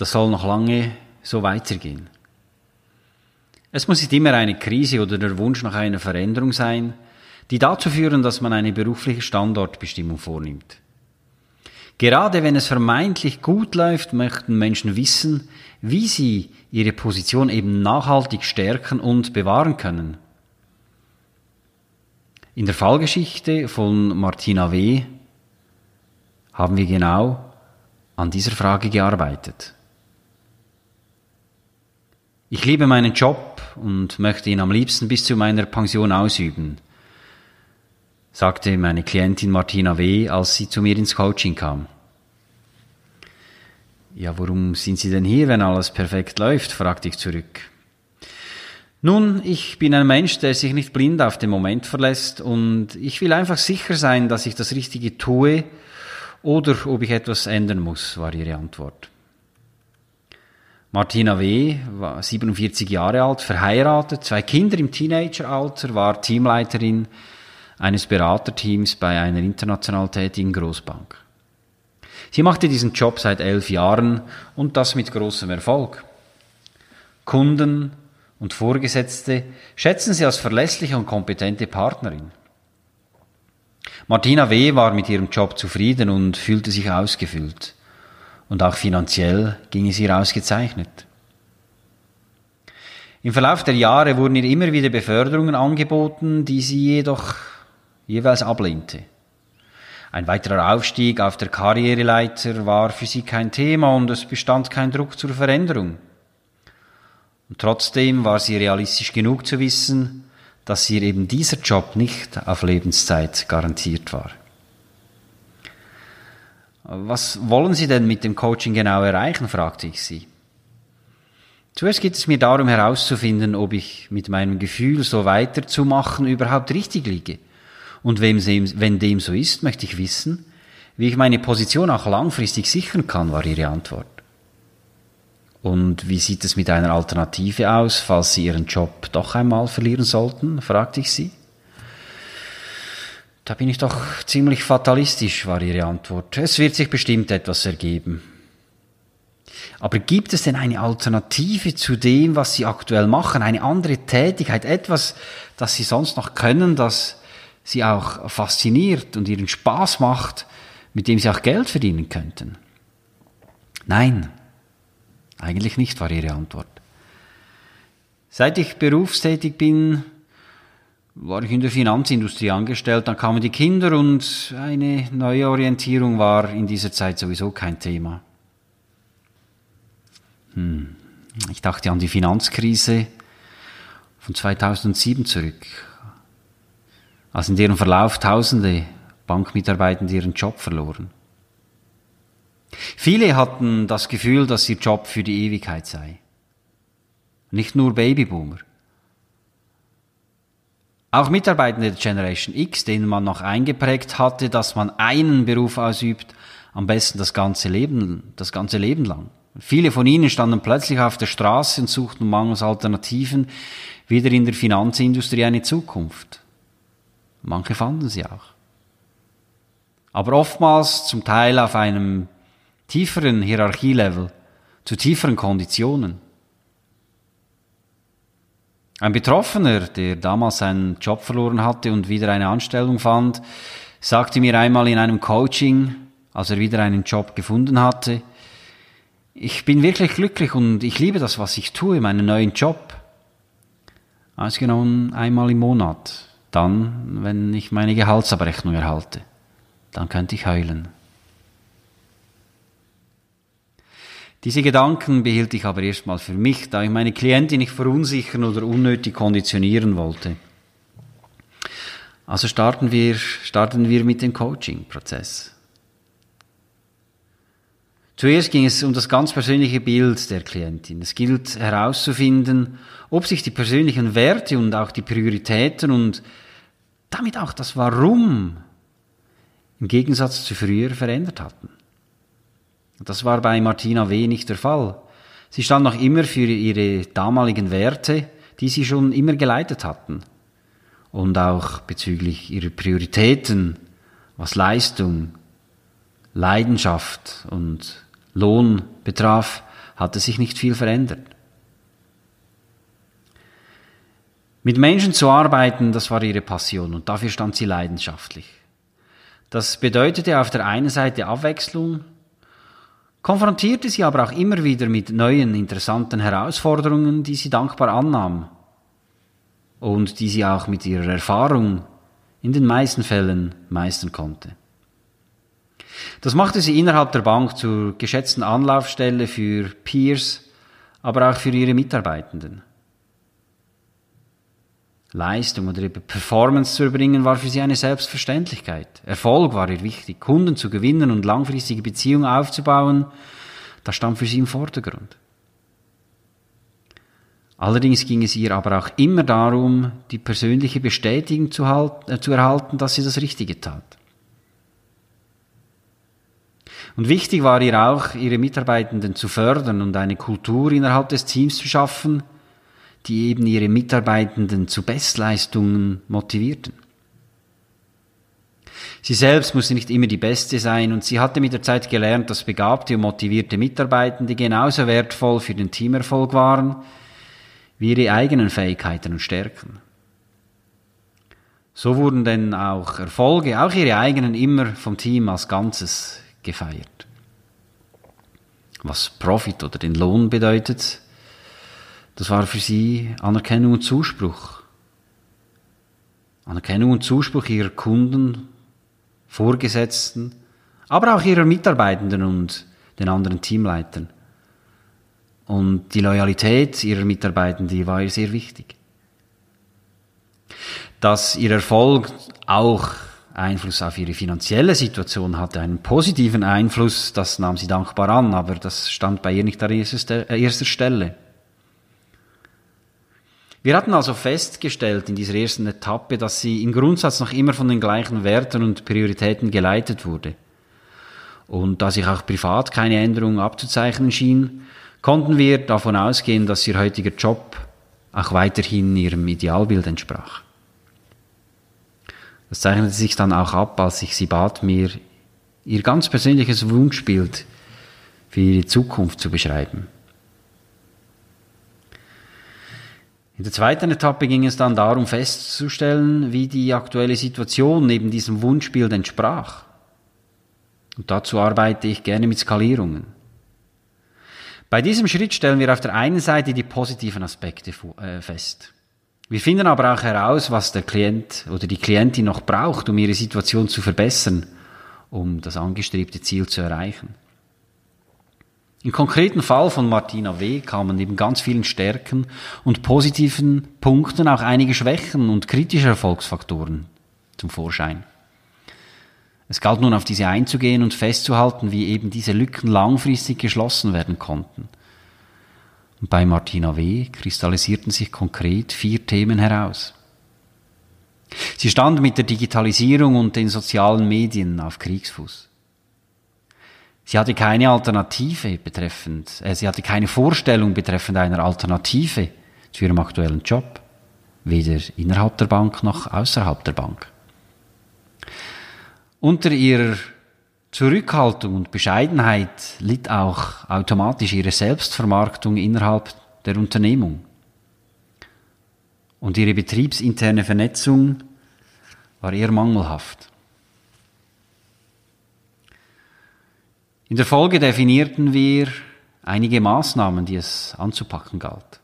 das soll noch lange so weitergehen. Es muss nicht immer eine Krise oder der Wunsch nach einer Veränderung sein, die dazu führen, dass man eine berufliche Standortbestimmung vornimmt. Gerade wenn es vermeintlich gut läuft, möchten Menschen wissen, wie sie ihre Position eben nachhaltig stärken und bewahren können. In der Fallgeschichte von Martina W. haben wir genau an dieser Frage gearbeitet. Ich liebe meinen Job und möchte ihn am liebsten bis zu meiner Pension ausüben, sagte meine Klientin Martina W., als sie zu mir ins Coaching kam. Ja, warum sind Sie denn hier, wenn alles perfekt läuft? fragte ich zurück. Nun, ich bin ein Mensch, der sich nicht blind auf den Moment verlässt und ich will einfach sicher sein, dass ich das Richtige tue oder ob ich etwas ändern muss, war ihre Antwort. Martina W. war 47 Jahre alt, verheiratet, zwei Kinder im Teenageralter, war Teamleiterin eines Beraterteams bei einer international tätigen Großbank. Sie machte diesen Job seit elf Jahren und das mit großem Erfolg. Kunden und Vorgesetzte schätzen sie als verlässliche und kompetente Partnerin. Martina W. war mit ihrem Job zufrieden und fühlte sich ausgefüllt und auch finanziell ging es ihr ausgezeichnet. Im Verlauf der Jahre wurden ihr immer wieder Beförderungen angeboten, die sie jedoch jeweils ablehnte. Ein weiterer Aufstieg auf der Karriereleiter war für sie kein Thema und es bestand kein Druck zur Veränderung. Und trotzdem war sie realistisch genug zu wissen, dass ihr eben dieser Job nicht auf Lebenszeit garantiert war. Was wollen Sie denn mit dem Coaching genau erreichen? fragte ich sie. Zuerst geht es mir darum herauszufinden, ob ich mit meinem Gefühl, so weiterzumachen, überhaupt richtig liege. Und wenn dem so ist, möchte ich wissen, wie ich meine Position auch langfristig sichern kann, war ihre Antwort. Und wie sieht es mit einer Alternative aus, falls Sie Ihren Job doch einmal verlieren sollten? fragte ich sie. Da bin ich doch ziemlich fatalistisch, war ihre Antwort. Es wird sich bestimmt etwas ergeben. Aber gibt es denn eine Alternative zu dem, was Sie aktuell machen? Eine andere Tätigkeit? Etwas, das Sie sonst noch können, das Sie auch fasziniert und Ihren Spaß macht, mit dem Sie auch Geld verdienen könnten? Nein, eigentlich nicht, war Ihre Antwort. Seit ich berufstätig bin, war ich in der Finanzindustrie angestellt, dann kamen die Kinder und eine neue Orientierung war in dieser Zeit sowieso kein Thema. Hm. Ich dachte an die Finanzkrise von 2007 zurück, als in deren Verlauf Tausende Bankmitarbeitende ihren Job verloren. Viele hatten das Gefühl, dass ihr Job für die Ewigkeit sei. Nicht nur Babyboomer. Auch Mitarbeitende der Generation X, denen man noch eingeprägt hatte, dass man einen Beruf ausübt, am besten das ganze Leben, das ganze Leben lang. Viele von ihnen standen plötzlich auf der Straße und suchten mangels Alternativen wieder in der Finanzindustrie eine Zukunft. Manche fanden sie auch. Aber oftmals zum Teil auf einem tieferen Hierarchielevel, zu tieferen Konditionen. Ein Betroffener, der damals seinen Job verloren hatte und wieder eine Anstellung fand, sagte mir einmal in einem Coaching, als er wieder einen Job gefunden hatte, ich bin wirklich glücklich und ich liebe das, was ich tue, meinen neuen Job. Ausgenommen einmal im Monat, dann, wenn ich meine Gehaltsabrechnung erhalte, dann könnte ich heulen. Diese Gedanken behielt ich aber erstmal für mich, da ich meine Klientin nicht verunsichern oder unnötig konditionieren wollte. Also starten wir, starten wir mit dem Coaching-Prozess. Zuerst ging es um das ganz persönliche Bild der Klientin. Es gilt herauszufinden, ob sich die persönlichen Werte und auch die Prioritäten und damit auch das Warum im Gegensatz zu früher verändert hatten. Das war bei Martina W. nicht der Fall. Sie stand noch immer für ihre damaligen Werte, die sie schon immer geleitet hatten. Und auch bezüglich ihrer Prioritäten, was Leistung, Leidenschaft und Lohn betraf, hatte sich nicht viel verändert. Mit Menschen zu arbeiten, das war ihre Passion und dafür stand sie leidenschaftlich. Das bedeutete auf der einen Seite Abwechslung, konfrontierte sie aber auch immer wieder mit neuen, interessanten Herausforderungen, die sie dankbar annahm und die sie auch mit ihrer Erfahrung in den meisten Fällen meistern konnte. Das machte sie innerhalb der Bank zur geschätzten Anlaufstelle für Peers, aber auch für ihre Mitarbeitenden. Leistung oder Performance zu erbringen war für sie eine Selbstverständlichkeit. Erfolg war ihr wichtig. Kunden zu gewinnen und langfristige Beziehungen aufzubauen, das stand für sie im Vordergrund. Allerdings ging es ihr aber auch immer darum, die persönliche Bestätigung zu, halt, äh, zu erhalten, dass sie das Richtige tat. Und wichtig war ihr auch, ihre Mitarbeitenden zu fördern und eine Kultur innerhalb des Teams zu schaffen, die eben ihre Mitarbeitenden zu Bestleistungen motivierten. Sie selbst musste nicht immer die Beste sein und sie hatte mit der Zeit gelernt, dass begabte und motivierte Mitarbeitende genauso wertvoll für den Teamerfolg waren wie ihre eigenen Fähigkeiten und Stärken. So wurden denn auch Erfolge, auch ihre eigenen, immer vom Team als Ganzes gefeiert. Was Profit oder den Lohn bedeutet, das war für sie Anerkennung und Zuspruch. Anerkennung und Zuspruch ihrer Kunden, Vorgesetzten, aber auch ihrer Mitarbeitenden und den anderen Teamleitern. Und die Loyalität ihrer Mitarbeitenden, die war ihr sehr wichtig. Dass ihr Erfolg auch Einfluss auf ihre finanzielle Situation hatte, einen positiven Einfluss, das nahm sie dankbar an, aber das stand bei ihr nicht an erster Stelle. Wir hatten also festgestellt in dieser ersten Etappe, dass sie im Grundsatz noch immer von den gleichen Werten und Prioritäten geleitet wurde. Und da sich auch privat keine Änderung abzuzeichnen schien, konnten wir davon ausgehen, dass ihr heutiger Job auch weiterhin ihrem Idealbild entsprach. Das zeichnete sich dann auch ab, als ich sie bat, mir ihr ganz persönliches Wunschbild für ihre Zukunft zu beschreiben. In der zweiten Etappe ging es dann darum festzustellen, wie die aktuelle Situation neben diesem Wunschbild entsprach. Und dazu arbeite ich gerne mit Skalierungen. Bei diesem Schritt stellen wir auf der einen Seite die positiven Aspekte äh, fest. Wir finden aber auch heraus, was der Klient oder die Klientin noch braucht, um ihre Situation zu verbessern, um das angestrebte Ziel zu erreichen. Im konkreten Fall von Martina W. kamen neben ganz vielen Stärken und positiven Punkten auch einige Schwächen und kritische Erfolgsfaktoren zum Vorschein. Es galt nun auf diese einzugehen und festzuhalten, wie eben diese Lücken langfristig geschlossen werden konnten. Und bei Martina W. kristallisierten sich konkret vier Themen heraus. Sie stand mit der Digitalisierung und den sozialen Medien auf Kriegsfuß. Sie hatte keine Alternative betreffend, äh, sie hatte keine Vorstellung betreffend einer Alternative zu ihrem aktuellen Job, weder innerhalb der Bank noch außerhalb der Bank. Unter ihrer Zurückhaltung und Bescheidenheit litt auch automatisch ihre Selbstvermarktung innerhalb der Unternehmung. Und ihre betriebsinterne Vernetzung war eher mangelhaft. In der Folge definierten wir einige Maßnahmen, die es anzupacken galt.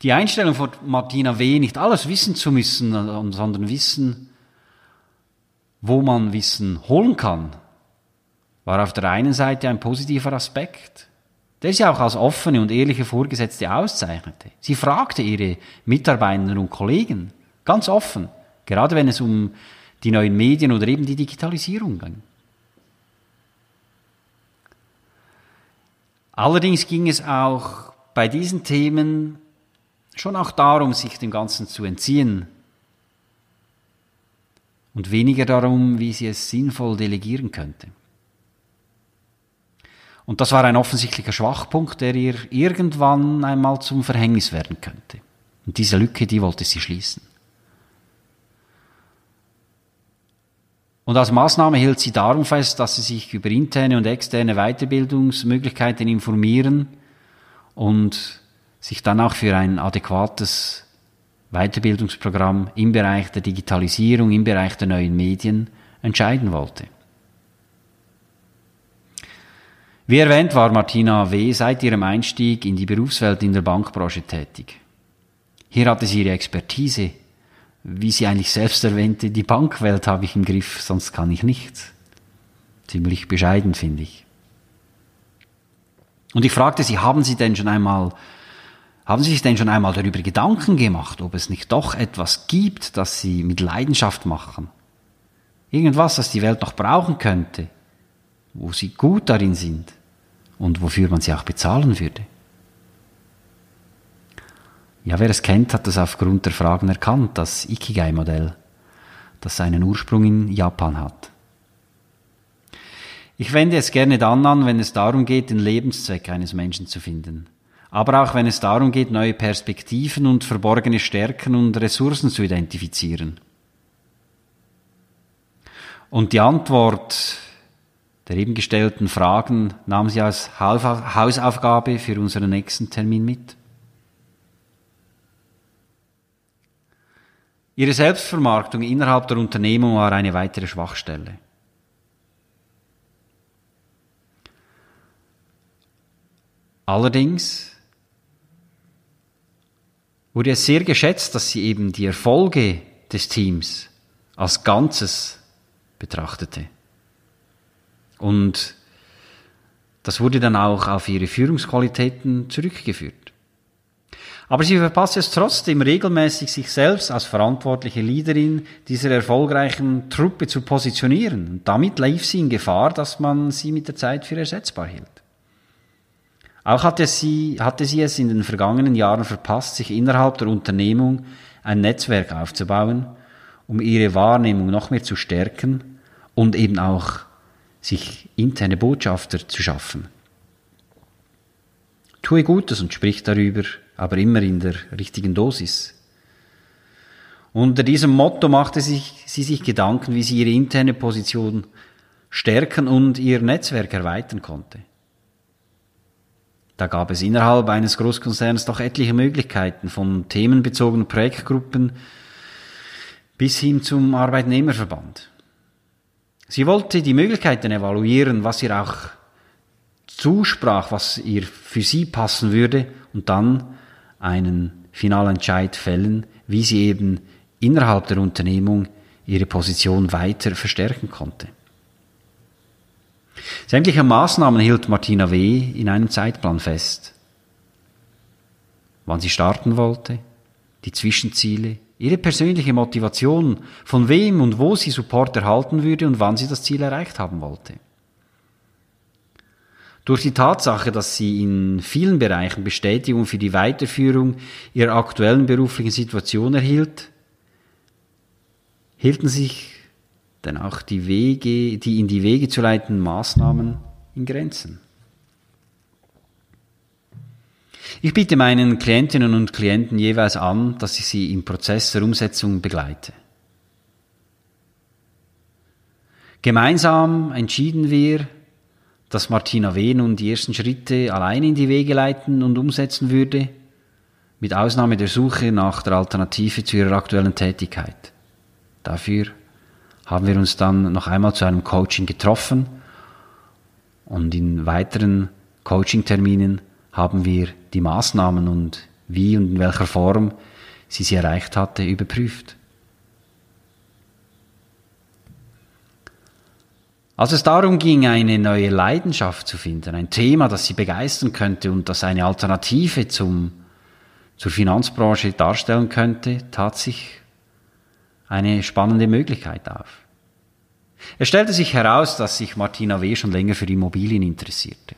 Die Einstellung von Martina W., nicht alles wissen zu müssen, sondern wissen, wo man Wissen holen kann, war auf der einen Seite ein positiver Aspekt, der sie auch als offene und ehrliche Vorgesetzte auszeichnete. Sie fragte ihre Mitarbeiter und Kollegen ganz offen, gerade wenn es um die neuen Medien oder eben die Digitalisierung. Allerdings ging es auch bei diesen Themen schon auch darum, sich dem Ganzen zu entziehen und weniger darum, wie sie es sinnvoll delegieren könnte. Und das war ein offensichtlicher Schwachpunkt, der ihr irgendwann einmal zum Verhängnis werden könnte. Und diese Lücke, die wollte sie schließen. Und als Maßnahme hielt sie darum fest, dass sie sich über interne und externe Weiterbildungsmöglichkeiten informieren und sich dann auch für ein adäquates Weiterbildungsprogramm im Bereich der Digitalisierung, im Bereich der neuen Medien entscheiden wollte. Wie erwähnt war Martina W. seit ihrem Einstieg in die Berufswelt in der Bankbranche tätig. Hier hatte sie ihre Expertise. Wie sie eigentlich selbst erwähnte, die Bankwelt habe ich im Griff, sonst kann ich nichts. Ziemlich bescheiden, finde ich. Und ich fragte sie, haben Sie denn schon einmal, haben Sie sich denn schon einmal darüber Gedanken gemacht, ob es nicht doch etwas gibt, das Sie mit Leidenschaft machen? Irgendwas, das die Welt noch brauchen könnte, wo Sie gut darin sind und wofür man Sie auch bezahlen würde? Ja, wer es kennt, hat es aufgrund der Fragen erkannt, das Ikigai-Modell, das seinen Ursprung in Japan hat. Ich wende es gerne dann an, wenn es darum geht, den Lebenszweck eines Menschen zu finden. Aber auch wenn es darum geht, neue Perspektiven und verborgene Stärken und Ressourcen zu identifizieren. Und die Antwort der eben gestellten Fragen nahm sie als Hausaufgabe für unseren nächsten Termin mit. Ihre Selbstvermarktung innerhalb der Unternehmung war eine weitere Schwachstelle. Allerdings wurde es sehr geschätzt, dass sie eben die Erfolge des Teams als Ganzes betrachtete. Und das wurde dann auch auf ihre Führungsqualitäten zurückgeführt. Aber sie verpasst es trotzdem regelmäßig, sich selbst als verantwortliche Leaderin dieser erfolgreichen Truppe zu positionieren. Und damit lief sie in Gefahr, dass man sie mit der Zeit für ersetzbar hielt. Auch hatte sie, hatte sie es in den vergangenen Jahren verpasst, sich innerhalb der Unternehmung ein Netzwerk aufzubauen, um ihre Wahrnehmung noch mehr zu stärken und eben auch sich interne Botschafter zu schaffen. Tue Gutes und sprich darüber, aber immer in der richtigen Dosis. Unter diesem Motto machte sich, sie sich Gedanken, wie sie ihre interne Position stärken und ihr Netzwerk erweitern konnte. Da gab es innerhalb eines Großkonzerns doch etliche Möglichkeiten, von themenbezogenen Projektgruppen bis hin zum Arbeitnehmerverband. Sie wollte die Möglichkeiten evaluieren, was ihr auch zusprach, was ihr für sie passen würde und dann einen Finalentscheid fällen, wie sie eben innerhalb der Unternehmung ihre Position weiter verstärken konnte. Sämtliche Maßnahmen hielt Martina W. in einem Zeitplan fest. Wann sie starten wollte, die Zwischenziele, ihre persönliche Motivation, von wem und wo sie Support erhalten würde und wann sie das Ziel erreicht haben wollte. Durch die Tatsache, dass sie in vielen Bereichen Bestätigung für die Weiterführung ihrer aktuellen beruflichen Situation erhielt, hielten sich dann auch die Wege, die in die Wege zu leitenden Maßnahmen in Grenzen. Ich biete meinen Klientinnen und Klienten jeweils an, dass ich sie im Prozess der Umsetzung begleite. Gemeinsam entschieden wir, dass Martina W. nun die ersten Schritte allein in die Wege leiten und umsetzen würde, mit Ausnahme der Suche nach der Alternative zu ihrer aktuellen Tätigkeit. Dafür haben wir uns dann noch einmal zu einem Coaching getroffen und in weiteren Coaching-Terminen haben wir die Maßnahmen und wie und in welcher Form sie sie erreicht hatte, überprüft. Als es darum ging, eine neue Leidenschaft zu finden, ein Thema, das sie begeistern könnte und das eine Alternative zum, zur Finanzbranche darstellen könnte, tat sich eine spannende Möglichkeit auf. Es stellte sich heraus, dass sich Martina W. schon länger für Immobilien interessierte.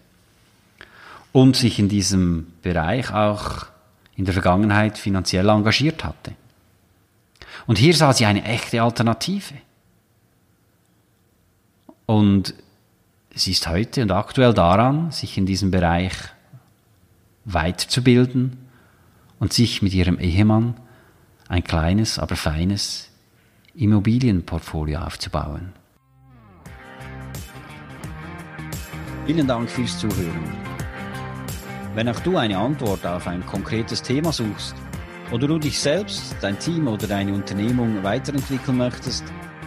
und sich in diesem Bereich auch in der Vergangenheit finanziell engagiert hatte. Und hier sah sie eine echte Alternative. Und sie ist heute und aktuell daran, sich in diesem Bereich weiterzubilden und sich mit ihrem Ehemann ein kleines, aber feines Immobilienportfolio aufzubauen. Vielen Dank fürs Zuhören. Wenn auch du eine Antwort auf ein konkretes Thema suchst oder du dich selbst, dein Team oder deine Unternehmung weiterentwickeln möchtest,